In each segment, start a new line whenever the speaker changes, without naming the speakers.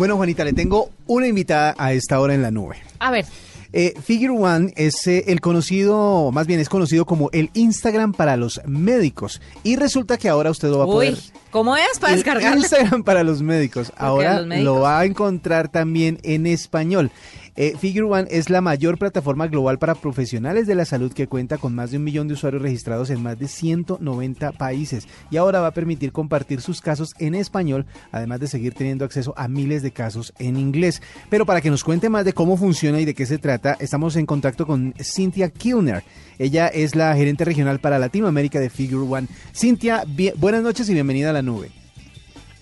Bueno, Juanita, le tengo una invitada a esta hora en la nube.
A ver.
Eh, Figure One es eh, el conocido, más bien es conocido como el Instagram para los médicos. Y resulta que ahora usted lo va a poder.
¿Cómo es para descargar?
Instagram para los médicos. Ahora
los médicos?
lo va a encontrar también en español. Eh, Figure One es la mayor plataforma global para profesionales de la salud que cuenta con más de un millón de usuarios registrados en más de 190 países y ahora va a permitir compartir sus casos en español, además de seguir teniendo acceso a miles de casos en inglés. Pero para que nos cuente más de cómo funciona y de qué se trata, estamos en contacto con Cynthia Kilner. Ella es la gerente regional para Latinoamérica de Figure One. Cynthia, bien- buenas noches y bienvenida a la nube.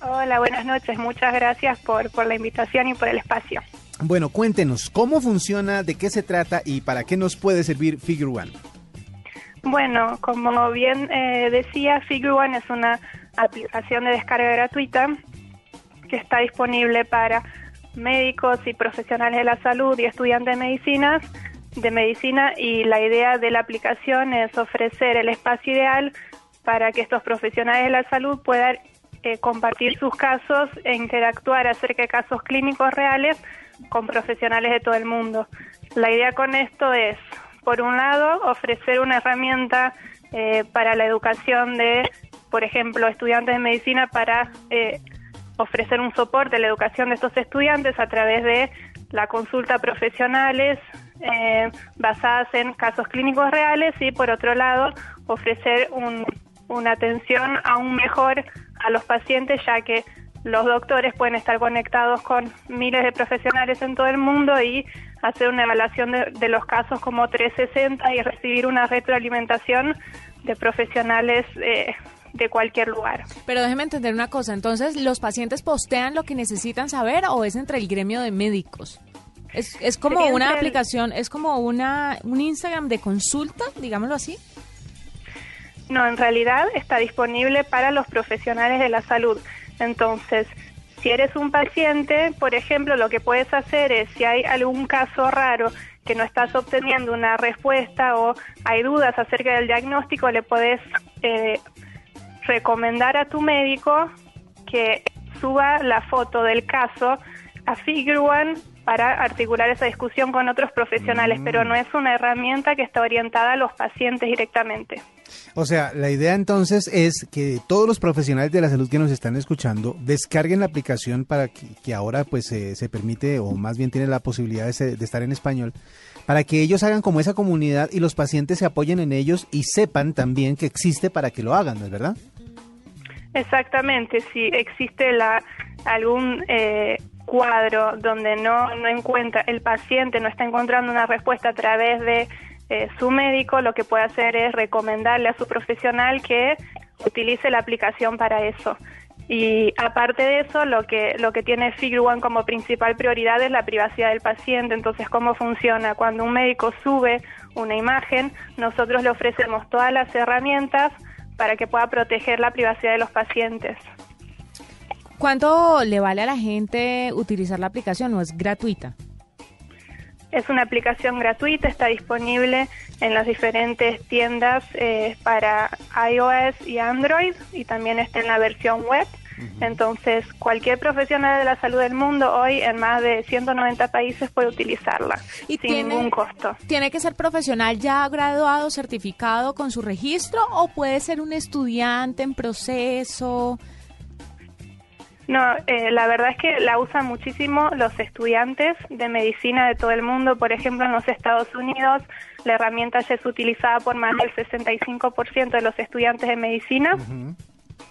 Hola, buenas noches. Muchas gracias por, por la invitación y por el espacio.
Bueno, cuéntenos cómo funciona, de qué se trata y para qué nos puede servir Figure One.
Bueno, como bien eh, decía, Figure One es una aplicación de descarga gratuita que está disponible para médicos y profesionales de la salud y estudiantes de medicinas de medicina y la idea de la aplicación es ofrecer el espacio ideal para que estos profesionales de la salud puedan eh, compartir sus casos e interactuar acerca de casos clínicos reales con profesionales de todo el mundo. La idea con esto es, por un lado, ofrecer una herramienta eh, para la educación de, por ejemplo, estudiantes de medicina para eh, ofrecer un soporte a la educación de estos estudiantes a través de la consulta profesionales eh, basadas en casos clínicos reales y, por otro lado, ofrecer un- una atención aún mejor a los pacientes, ya que los doctores pueden estar conectados con miles de profesionales en todo el mundo y hacer una evaluación de, de los casos como 360 y recibir una retroalimentación de profesionales eh, de cualquier lugar.
Pero déjeme entender una cosa. Entonces, ¿los pacientes postean lo que necesitan saber o es entre el gremio de médicos? Es, es como
Sería
una
el-
aplicación, es como una un Instagram de consulta, digámoslo así.
No, en realidad está disponible para los profesionales de la salud. Entonces, si eres un paciente, por ejemplo, lo que puedes hacer es, si hay algún caso raro que no estás obteniendo una respuesta o hay dudas acerca del diagnóstico, le puedes eh, recomendar a tu médico que suba la foto del caso a Figure One para articular esa discusión con otros profesionales, pero no es una herramienta que está orientada a los pacientes directamente.
O sea, la idea entonces es que todos los profesionales de la salud que nos están escuchando descarguen la aplicación para que, ahora pues se permite o más bien tiene la posibilidad de, de estar en español, para que ellos hagan como esa comunidad y los pacientes se apoyen en ellos y sepan también que existe para que lo hagan, ¿no es verdad?
Exactamente, si existe la, algún eh, cuadro donde no, no encuentra, el paciente no está encontrando una respuesta a través de eh, su médico, lo que puede hacer es recomendarle a su profesional que utilice la aplicación para eso. Y aparte de eso, lo que, lo que tiene Figure One como principal prioridad es la privacidad del paciente. Entonces, ¿cómo funciona? Cuando un médico sube una imagen, nosotros le ofrecemos todas las herramientas para que pueda proteger la privacidad de los pacientes.
¿Cuánto le vale a la gente utilizar la aplicación o es gratuita?
Es una aplicación gratuita, está disponible en las diferentes tiendas eh, para iOS y Android y también está en la versión web. Entonces, cualquier profesional de la salud del mundo hoy en más de 190 países puede utilizarla
¿Y
sin
tiene-
ningún costo.
¿Tiene que ser profesional ya graduado, certificado con su registro o puede ser un estudiante en proceso?
No, eh, la verdad es que la usan muchísimo los estudiantes de medicina de todo el mundo. Por ejemplo, en los Estados Unidos, la herramienta ya es utilizada por más del 65% de los estudiantes de medicina.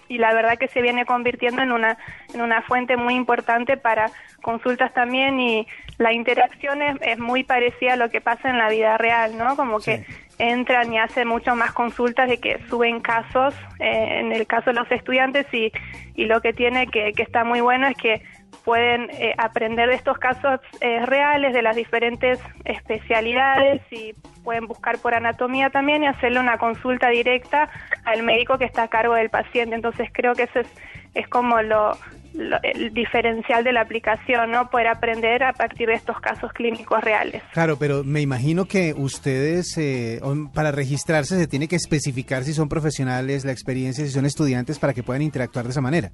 y la verdad que se viene convirtiendo en una en una fuente muy importante para consultas también y la interacción es, es muy parecida a lo que pasa en la vida real, ¿no? Como que. Entran y hacen mucho más consultas de que suben casos, eh, en el caso de los estudiantes y, y lo que tiene que, que está muy bueno es que pueden eh, aprender de estos casos eh, reales, de las diferentes especialidades y pueden buscar por anatomía también y hacerle una consulta directa al médico que está a cargo del paciente. Entonces creo que eso es, es como lo, el diferencial de la aplicación, ¿no? Poder aprender a partir de estos casos clínicos reales.
Claro, pero me imagino que ustedes, eh, para registrarse, se tiene que especificar si son profesionales, la experiencia, si son estudiantes, para que puedan interactuar de esa manera.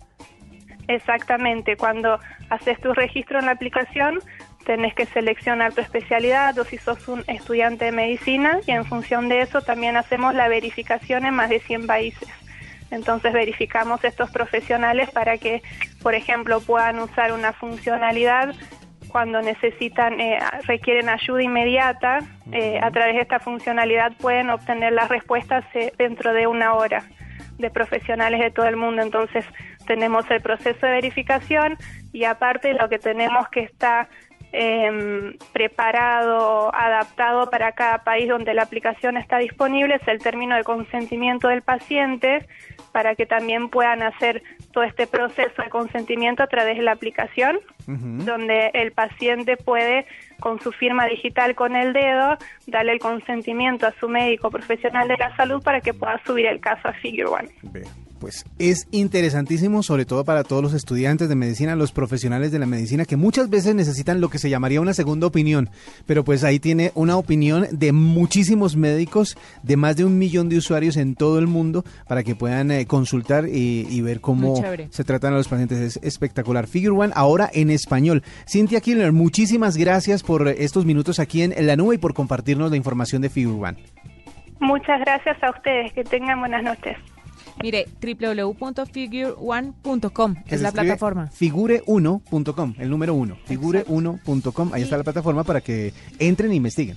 Exactamente, cuando haces tu registro en la aplicación, tenés que seleccionar tu especialidad o si sos un estudiante de medicina y en función de eso también hacemos la verificación en más de 100 países. Entonces verificamos estos profesionales para que, por ejemplo, puedan usar una funcionalidad cuando necesitan, eh, requieren ayuda inmediata, eh, a través de esta funcionalidad pueden obtener las respuestas eh, dentro de una hora de profesionales de todo el mundo. Entonces tenemos el proceso de verificación y aparte lo que tenemos que está eh, preparado, adaptado para cada país donde la aplicación está disponible es el término de consentimiento del paciente para que también puedan hacer todo este proceso de consentimiento a través de la aplicación, donde el paciente puede con su firma digital con el dedo darle el consentimiento a su médico profesional de la salud para que pueda subir el caso a Figure One
pues es interesantísimo, sobre todo para todos los estudiantes de medicina, los profesionales de la medicina, que muchas veces necesitan lo que se llamaría una segunda opinión, pero pues ahí tiene una opinión de muchísimos médicos, de más de un millón de usuarios en todo el mundo, para que puedan eh, consultar y, ver cómo se tratan a los pacientes. Es espectacular. Figure One ahora en español. Cintia Killer, muchísimas gracias por estos minutos aquí en La Nube y por compartirnos la información de Figure One.
Muchas gracias a ustedes. Que tengan buenas noches.
Mire, www.figure1.com es la plataforma.
Figure1.com, el número uno. Figure1.com, ahí está la plataforma para que entren e investiguen.